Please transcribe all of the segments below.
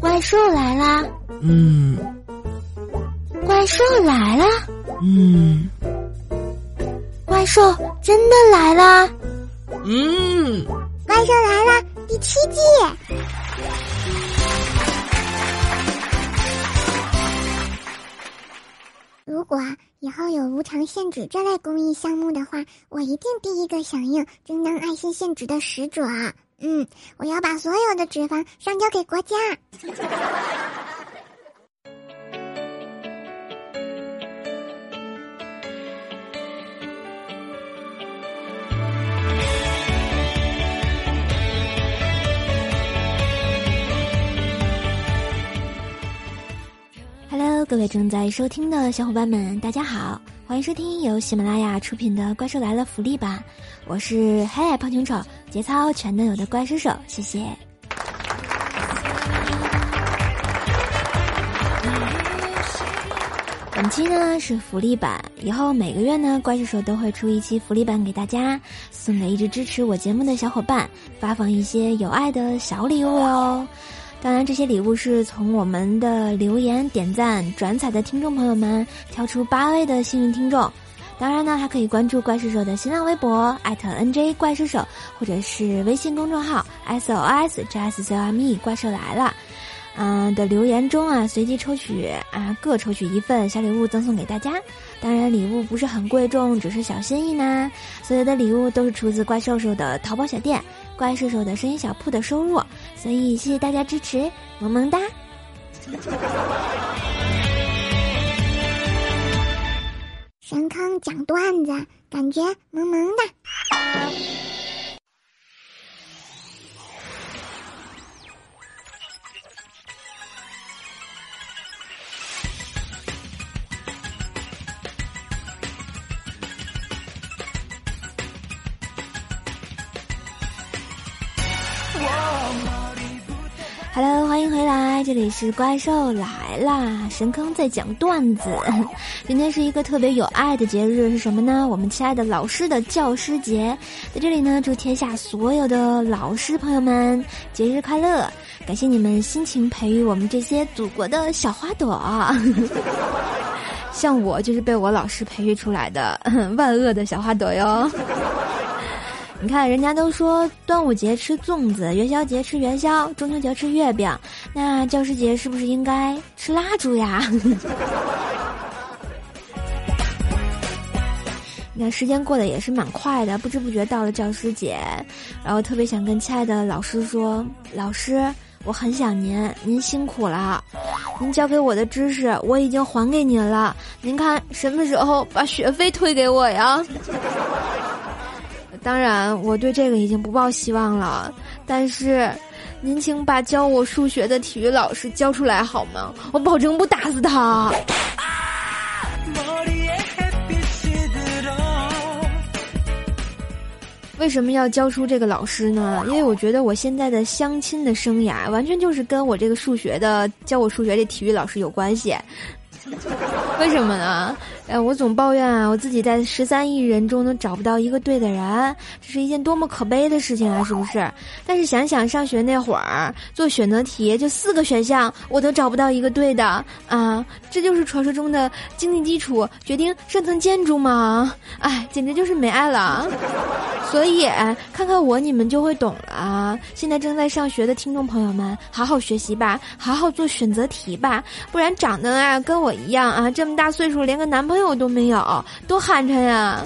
怪兽来啦！嗯怪兽来啦！嗯怪兽真的来啦！嗯，怪兽来啦！第七季。如果以后有无偿献纸这类公益项目的话，我一定第一个响应，争当爱心献纸的使者。嗯，我要把所有的脂肪上交给国家。Hello，各位正在收听的小伙伴们，大家好，欢迎收听由喜马拉雅出品的《怪兽来了》福利版，我是黑矮胖穷丑，节操全能有的怪兽手，谢谢。本期呢是福利版，以后每个月呢怪兽手都会出一期福利版给大家，送给一直支持我节目的小伙伴，发放一些有爱的小礼物哦。当然，这些礼物是从我们的留言、点赞、转采的听众朋友们挑出八位的幸运听众。当然呢，还可以关注怪兽手的新浪微博艾特 @nj 怪兽手，或者是微信公众号 sos jscme 怪兽来了。嗯的留言中啊，随机抽取啊，各抽取一份小礼物赠送给大家。当然，礼物不是很贵重，只是小心意呢。所有的礼物都是出自怪兽手的淘宝小店、怪兽手的声音小铺的收入，所以谢谢大家支持，萌萌哒。神坑讲段子，感觉萌萌的。Hello，欢迎回来，这里是怪兽来啦，神坑在讲段子。今天是一个特别有爱的节日，是什么呢？我们亲爱的老师的教师节，在这里呢，祝天下所有的老师朋友们节日快乐！感谢你们辛勤培育我们这些祖国的小花朵。像我就是被我老师培育出来的 万恶的小花朵哟。你看，人家都说端午节吃粽子，元宵节吃元宵，中秋节吃月饼，那教师节是不是应该吃蜡烛呀？那时间过得也是蛮快的，不知不觉到了教师节，然后特别想跟亲爱的老师说，老师，我很想您，您辛苦了，您教给我的知识我已经还给您了，您看什么时候把学费退给我呀？当然，我对这个已经不抱希望了。但是，您请把教我数学的体育老师交出来好吗？我保证不打死他。为什么要教出这个老师呢？因为我觉得我现在的相亲的生涯，完全就是跟我这个数学的教我数学这体育老师有关系。为什么呢？哎，我总抱怨啊，我自己在十三亿人中都找不到一个对的人，这是一件多么可悲的事情啊，是不是？但是想想上学那会儿做选择题，就四个选项我都找不到一个对的啊，这就是传说中的经济基础决定上层建筑吗？哎，简直就是没爱了。所以看看我，你们就会懂了。现在正在上学的听众朋友们，好好学习吧，好好做选择题吧，不然长得啊跟我一样啊，这么大岁数连个男朋友都没有，多寒碜呀！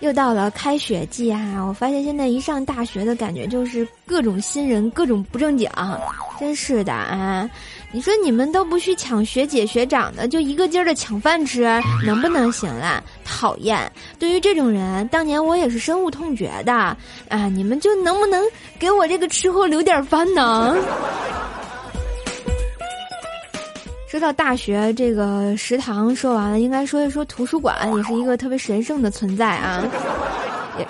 又到了开学季哈！我发现现在一上大学的感觉就是各种新人，各种不正经，真是的啊！你说你们都不去抢学姐学长的，就一个劲儿的抢饭吃，能不能行啦？讨厌！对于这种人，当年我也是深恶痛绝的啊！你们就能不能给我这个吃货留点饭呢？说到大学这个食堂，说完了，应该说一说图书馆，也是一个特别神圣的存在啊。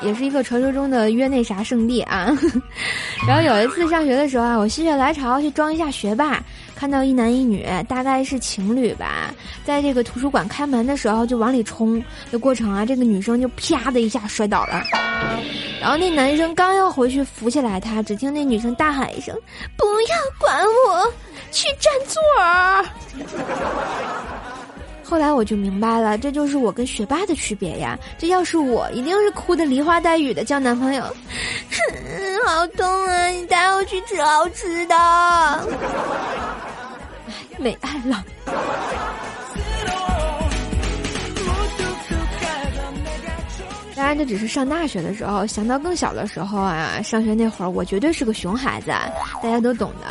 也是一个传说中的约那啥圣地啊。然后有一次上学的时候啊，我心血来潮去装一下学霸，看到一男一女，大概是情侣吧，在这个图书馆开门的时候就往里冲的过程啊，这个女生就啪的一下摔倒了，然后那男生刚要回去扶起来她，只听那女生大喊一声：“不要管我，去占座儿。”后来我就明白了，这就是我跟学霸的区别呀！这要是我，一定是哭的梨花带雨的叫男朋友，好痛啊！你带我去吃好吃的。哎，没爱了。当然，这只是上大学的时候。想到更小的时候啊，上学那会儿，我绝对是个熊孩子，大家都懂的。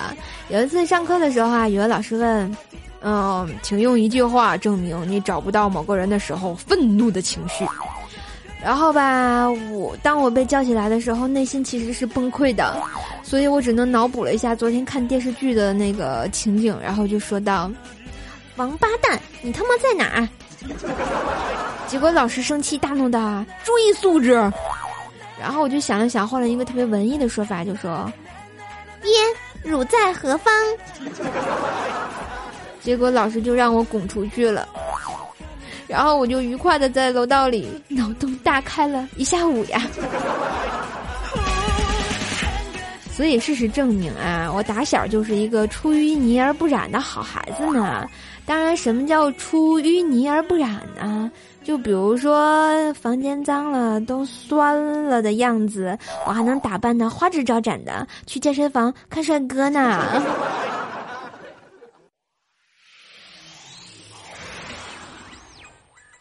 有一次上课的时候啊，语文老师问。嗯，请用一句话证明你找不到某个人的时候愤怒的情绪。然后吧，我当我被叫起来的时候，内心其实是崩溃的，所以我只能脑补了一下昨天看电视剧的那个情景，然后就说道：“王八蛋，你他妈在哪？”结果老师生气大怒的：“注意素质！”然后我就想了想，换了一个特别文艺的说法，就说：“爹，汝在何方？”结果老师就让我拱出去了，然后我就愉快的在楼道里脑洞大开了一下午呀。所以事实证明啊，我打小就是一个出淤泥而不染的好孩子呢。当然，什么叫出淤泥而不染呢？就比如说房间脏了都酸了的样子，我还能打扮的花枝招展的去健身房看帅哥呢。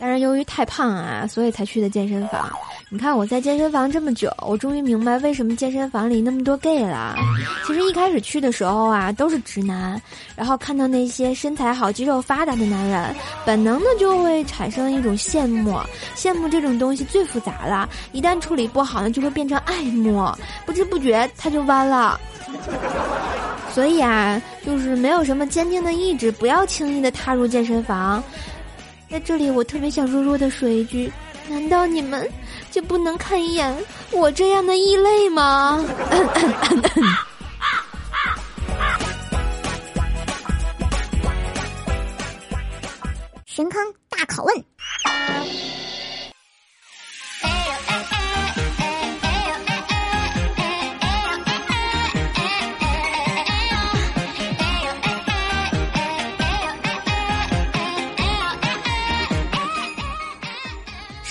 当然，由于太胖啊，所以才去的健身房。你看我在健身房这么久，我终于明白为什么健身房里那么多 gay 了。其实一开始去的时候啊，都是直男，然后看到那些身材好、肌肉发达的男人，本能的就会产生一种羡慕。羡慕这种东西最复杂了，一旦处理不好呢，就会变成爱慕，不知不觉他就弯了。所以啊，就是没有什么坚定的意志，不要轻易的踏入健身房。在这里，我特别想弱弱的说一句：难道你们就不能看一眼我这样的异类吗？神坑大拷问。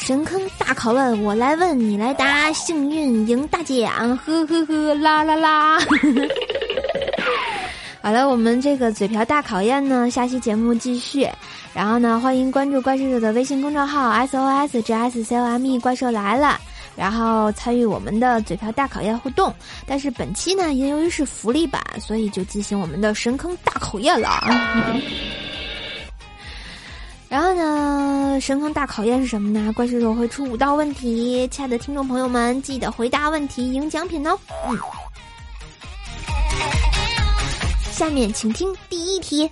神坑大拷问，我来问你来答，幸运赢大奖，呵呵呵，啦啦啦。好了，我们这个嘴瓢大考验呢，下期节目继续。然后呢，欢迎关注怪兽兽的微信公众号 S O S G S C O M E，怪兽来了，然后参与我们的嘴瓢大考验互动。但是本期呢，也由于是福利版，所以就进行我们的神坑大考验了。然神坑大考验是什么呢？怪兽手会出五道问题，亲爱的听众朋友们，记得回答问题赢奖品哦。下面请听第一题。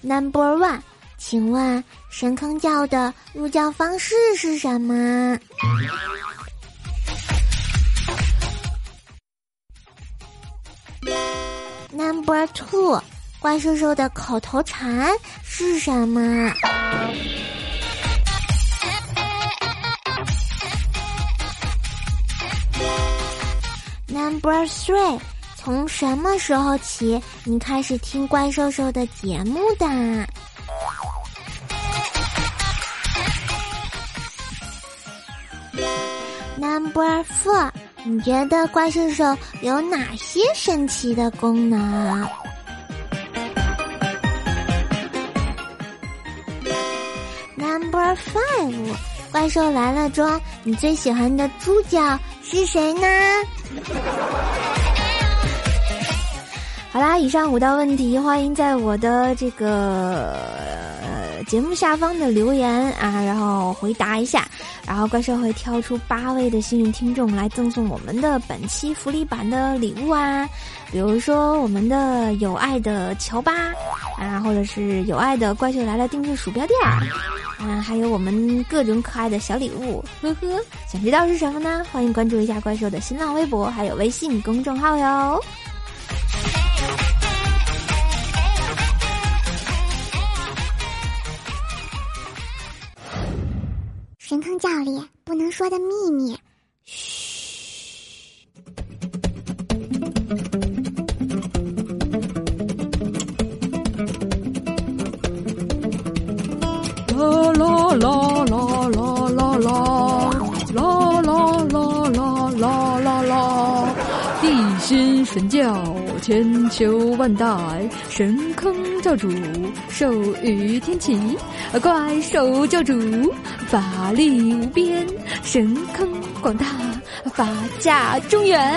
Number one，请问神坑教的入教方式是什么？Number two。怪兽兽的口头禅是什么？Number three，从什么时候起你开始听怪兽兽的节目的？Number four，你觉得怪兽兽有哪些神奇的功能 Five，怪兽来了中，你最喜欢的猪角是谁呢？好啦，以上五道问题，欢迎在我的这个节目下方的留言啊，然后回答一下，然后怪兽会挑出八位的幸运听众来赠送我们的本期福利版的礼物啊，比如说我们的有爱的乔巴啊，或者是有爱的怪兽来了定制鼠标垫儿。啊，还有我们各种可爱的小礼物，呵呵，想知道是什么呢？欢迎关注一下怪兽的新浪微博，还有微信公众号哟。神坑教里不能说的秘密。嘘啦啦啦啦啦啦啦啦啦啦啦啦啦啦！地心神教千秋万代，神坑教主授予天启，怪兽教主法力无边，神坑广大，法家中原。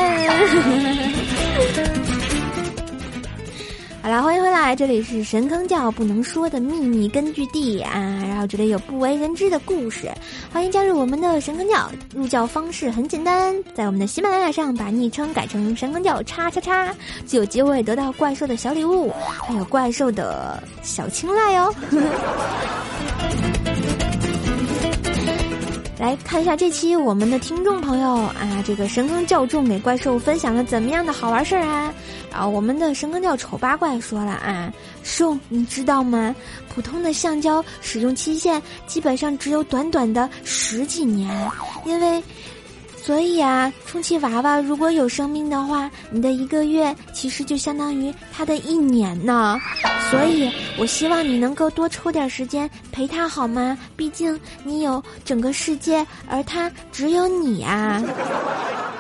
好了，欢迎回来，这里是神坑教不能说的秘密根据地啊，然后这里有不为人知的故事，欢迎加入我们的神坑教。入教方式很简单，在我们的喜马拉雅上把昵称改成神坑教叉叉叉，就有机会得到怪兽的小礼物，还有怪兽的小青睐哦。来看一下这期我们的听众朋友啊，这个神坑教众给怪兽分享了怎么样的好玩事儿啊？啊我们的神坑教丑八怪说了啊，兽你知道吗？普通的橡胶使用期限基本上只有短短的十几年，因为。所以啊，充气娃娃如果有生命的话，你的一个月其实就相当于它的一年呢。所以，我希望你能够多抽点时间陪他，好吗？毕竟你有整个世界，而他只有你啊。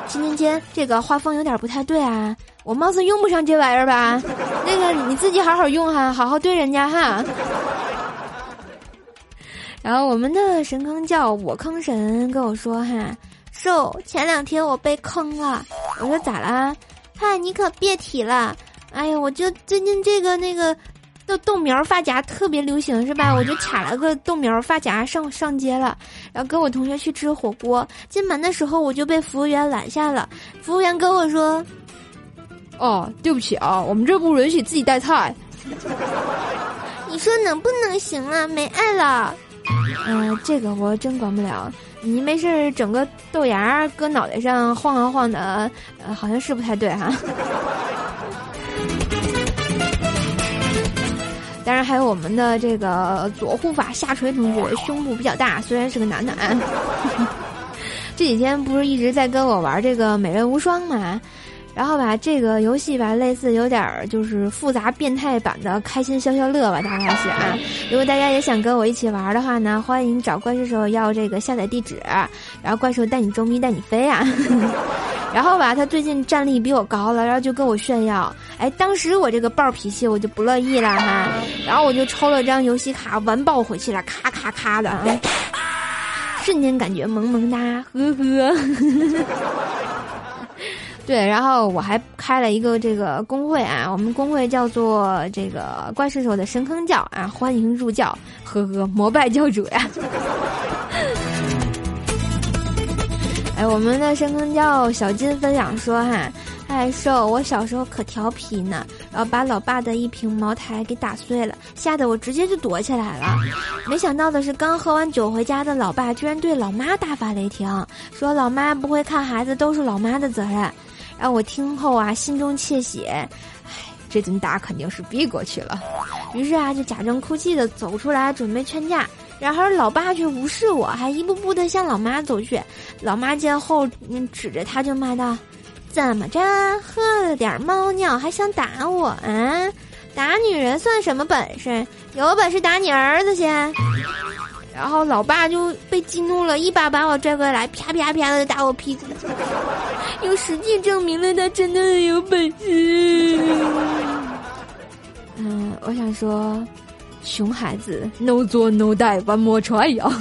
今天间这个画风有点不太对啊，我貌似用不上这玩意儿吧？那个你自己好好用哈，好好对人家哈。然后我们的神坑叫我坑神跟我说哈。瘦，前两天我被坑了。我说咋啦？嗨，你可别提了。哎呀，我就最近这个那个，豆豆苗发夹特别流行是吧？我就卡了个豆苗发夹上上街了，然后跟我同学去吃火锅。进门的时候我就被服务员拦下了。服务员跟我说：“哦，对不起啊，我们这不允许自己带菜。你说能不能行啊？没爱了。嗯，这个我真管不了。”你没事整个豆芽搁脑袋上晃啊晃的，呃，好像是不太对哈。当然还有我们的这个左护法下垂同学，胸部比较大，虽然是个男的。这几天不是一直在跟我玩这个美人无双吗？然后吧，这个游戏吧，类似有点儿就是复杂变态版的开心消消乐吧，大概是啊。如果大家也想跟我一起玩的话呢，欢迎找怪兽兽要这个下载地址，然后怪兽带你装逼带你飞啊。然后吧，他最近战力比我高了，然后就跟我炫耀。哎，当时我这个暴脾气我就不乐意了哈，然后我就抽了张游戏卡完爆回去了，咔咔咔的啊，瞬间感觉萌萌哒，呵呵。对，然后我还开了一个这个公会啊，我们公会叫做这个怪兽手的神坑教啊，欢迎入教，呵呵，膜拜教主呀。哎，我们的神坑教小金分享说哈，哎瘦，我小时候可调皮呢，然后把老爸的一瓶茅台给打碎了，吓得我直接就躲起来了。没想到的是，刚喝完酒回家的老爸居然对老妈大发雷霆，说老妈不会看孩子都是老妈的责任。让我听后啊，心中窃喜，唉，这顿打肯定是逼过去了。于是啊，就假装哭泣的走出来准备劝架，然而老爸却无视我，还一步步的向老妈走去。老妈见后，指着他就骂道：“怎么着，喝了点猫尿还想打我啊？打女人算什么本事？有本事打你儿子先！”然后老爸就被激怒了，一把把我拽过来，啪啪啪的打我屁股，用实际证明了他真的很有本事。嗯，我想说，熊孩子，no 做 no die，one more try 呀。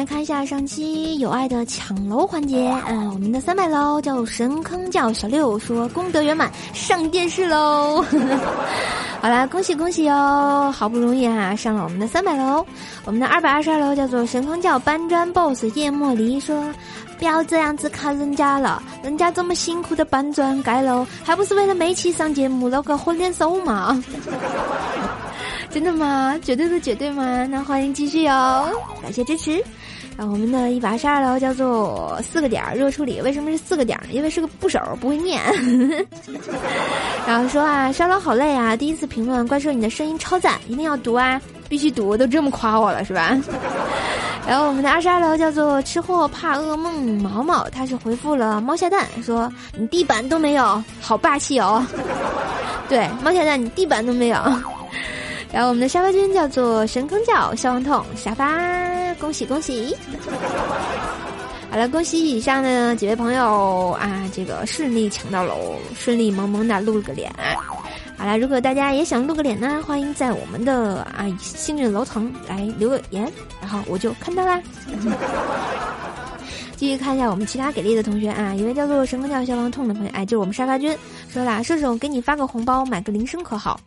来看一下上期有爱的抢楼环节。嗯，我们的三百楼叫神坑叫小六说功德圆满上电视喽。好啦，恭喜恭喜哟！好不容易啊上了我们的三百楼。我们的二百二十二楼叫做神坑叫搬砖 boss 叶莫离说，不要这样子看人家了，人家这么辛苦的搬砖盖楼，还不是为了美琪上节目露个混脸手嘛？真的吗？绝对的绝对吗？那欢迎继续哟，感谢支持。然后我们的一百二十二楼叫做四个点热处理，为什么是四个点？因为是个部首，不会念。然后说啊，沙楼好累啊！第一次评论，怪兽你的声音超赞，一定要读啊，必须读，都这么夸我了是吧？然后我们的二十二楼叫做吃货怕噩梦毛毛，他是回复了猫下蛋，说你地板都没有，好霸气哦。对，猫下蛋你地板都没有。然后我们的沙发君叫做神坑叫消亡痛沙发，恭喜恭喜！好了，恭喜以上的几位朋友啊，这个顺利抢到楼，顺利萌萌的露了个脸。好了，如果大家也想露个脸呢，欢迎在我们的啊幸运楼层来留个言，然后我就看到啦。继续看一下我们其他给力的同学啊，一位叫做神坑叫消防痛的朋友，哎，就是我们沙发君说啦，射手给你发个红包，买个铃声可好？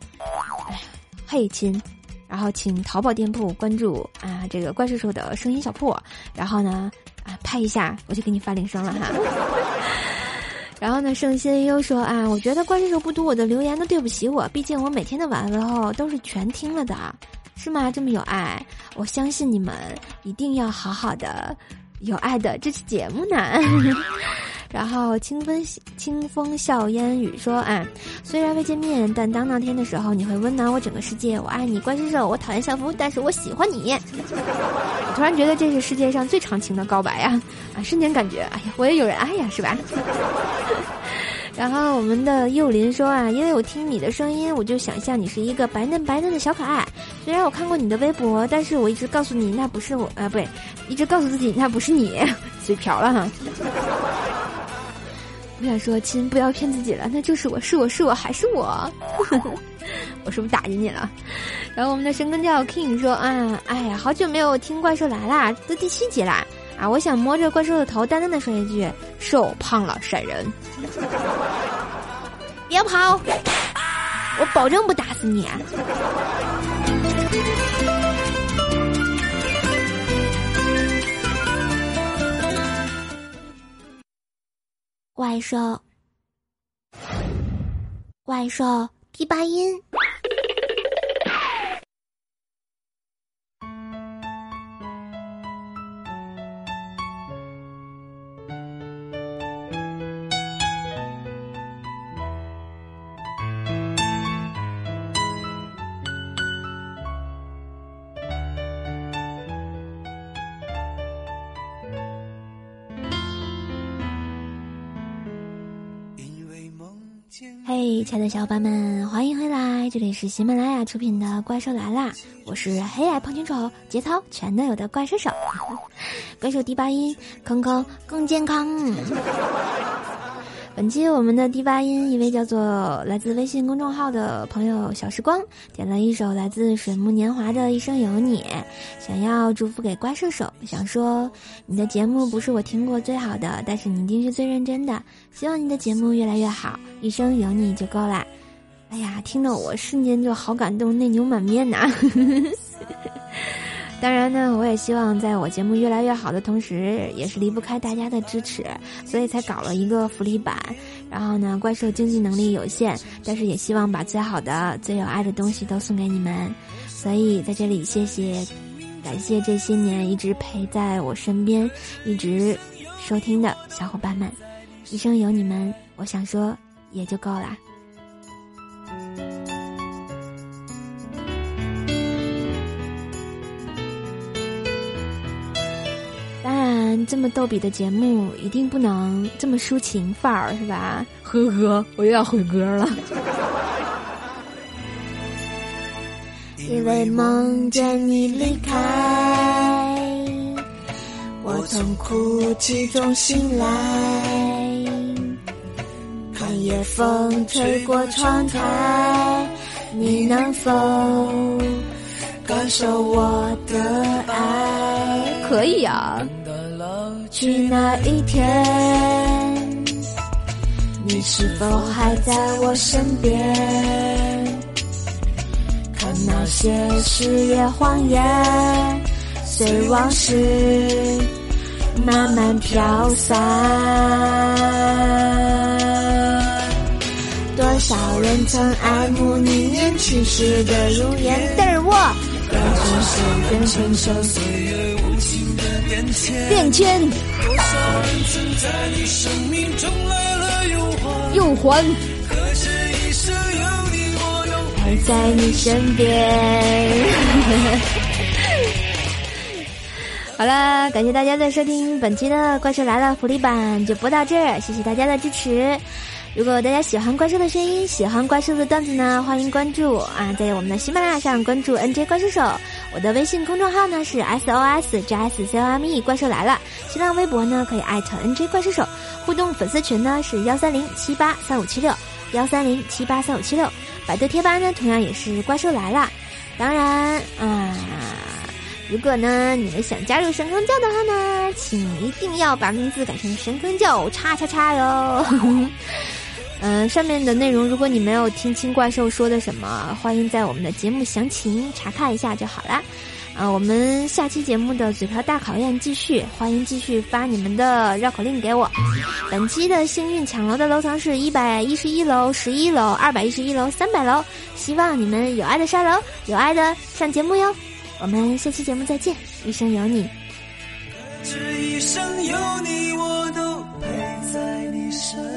哎。嘿亲，然后请淘宝店铺关注啊这个怪兽兽的声音小铺，然后呢啊拍一下我就给你发铃声了哈。然后呢圣心又说啊，我觉得怪兽兽不读我的留言都对不起我，毕竟我每天的晚安问候都是全听了的，是吗？这么有爱，我相信你们一定要好好的有爱的这期节目呢。然后清风清风笑烟雨说啊，虽然未见面，但当那天的时候，你会温暖我整个世界。我爱你，关师兽，我讨厌校服，但是我喜欢你。我突然觉得这是世界上最长情的告白呀！啊，瞬间感觉，哎呀，我也有人爱呀，是吧？然后我们的幼林说啊，因为我听你的声音，我就想象你是一个白嫩白嫩的小可爱。虽然我看过你的微博，但是我一直告诉你那不是我，啊，不对，一直告诉自己那不是你，嘴瓢了哈。我想说，亲，不要骗自己了，那就是我，是我是我还是我，我是不是打击你了？然后我们的神根叫 King 说啊，哎呀，好久没有听怪兽来啦，都第七集啦啊！我想摸着怪兽的头，淡淡的说一句：瘦胖了闪人，别跑，我保证不打死你。怪兽，怪兽，第八音。嘿，亲爱的小伙伴们，欢迎回来！这里是喜马拉雅出品的《怪兽来啦》，我是黑矮胖金丑，节操全都有的怪兽手，怪兽第八音，坑坑更健康。本期我们的第八音，一位叫做来自微信公众号的朋友小时光点了一首来自水木年华的《一生有你》，想要祝福给怪兽手，想说你的节目不是我听过最好的，但是你一定是最认真的，希望你的节目越来越好，一生有你就够啦。哎呀，听得我瞬间就好感动，内牛满面呐。当然呢，我也希望在我节目越来越好的同时，也是离不开大家的支持，所以才搞了一个福利版。然后呢，怪兽经济能力有限，但是也希望把最好的、最有爱的东西都送给你们。所以在这里，谢谢，感谢这些年一直陪在我身边、一直收听的小伙伴们，一生有你们，我想说也就够了了。这么逗比的节目，一定不能这么抒情范儿，是吧？呵呵，我又要毁歌了。因为梦见你离开，我从哭泣中醒来，看夜风吹过窗台，你能否感受我的爱？可以啊。去那一天，你是否还在我身边？看那些誓言谎言，随往事慢慢飘散。多少人曾爱慕你年轻时的容颜，但是我感情是变成熟岁月变迁。变迁。多少人曾在你生命中来了又还，又还。可是一生有你，我都陪在你身边。好了，感谢大家的收听，本期的《怪兽来了》福利版就播到这儿，谢谢大家的支持。如果大家喜欢怪兽的声音，喜欢怪兽的段子呢，欢迎关注啊，在我们的喜马拉雅上关注 NJ 怪兽手。我的微信公众号呢是 SOSJSCOME 怪兽来了，新浪微博呢可以艾特 NJ 怪兽手，互动粉丝群呢是幺三零七八三五七六幺三零七八三五七六，百度贴吧呢同样也是怪兽来了。当然啊，如果呢你们想加入神坑教的话呢，请一定要把名字改成神坑教叉叉叉哟。嗯，上面的内容如果你没有听清怪兽说的什么，欢迎在我们的节目详情查看一下就好啦。啊，我们下期节目的嘴瓢大考验继续，欢迎继续发你们的绕口令给我。本期的幸运抢楼的楼层是一百一十一楼、十一楼、二百一十一楼、三百楼，希望你们有爱的上楼，有爱的上节目哟。我们下期节目再见，一生有你。这一生有你，我都陪在你身。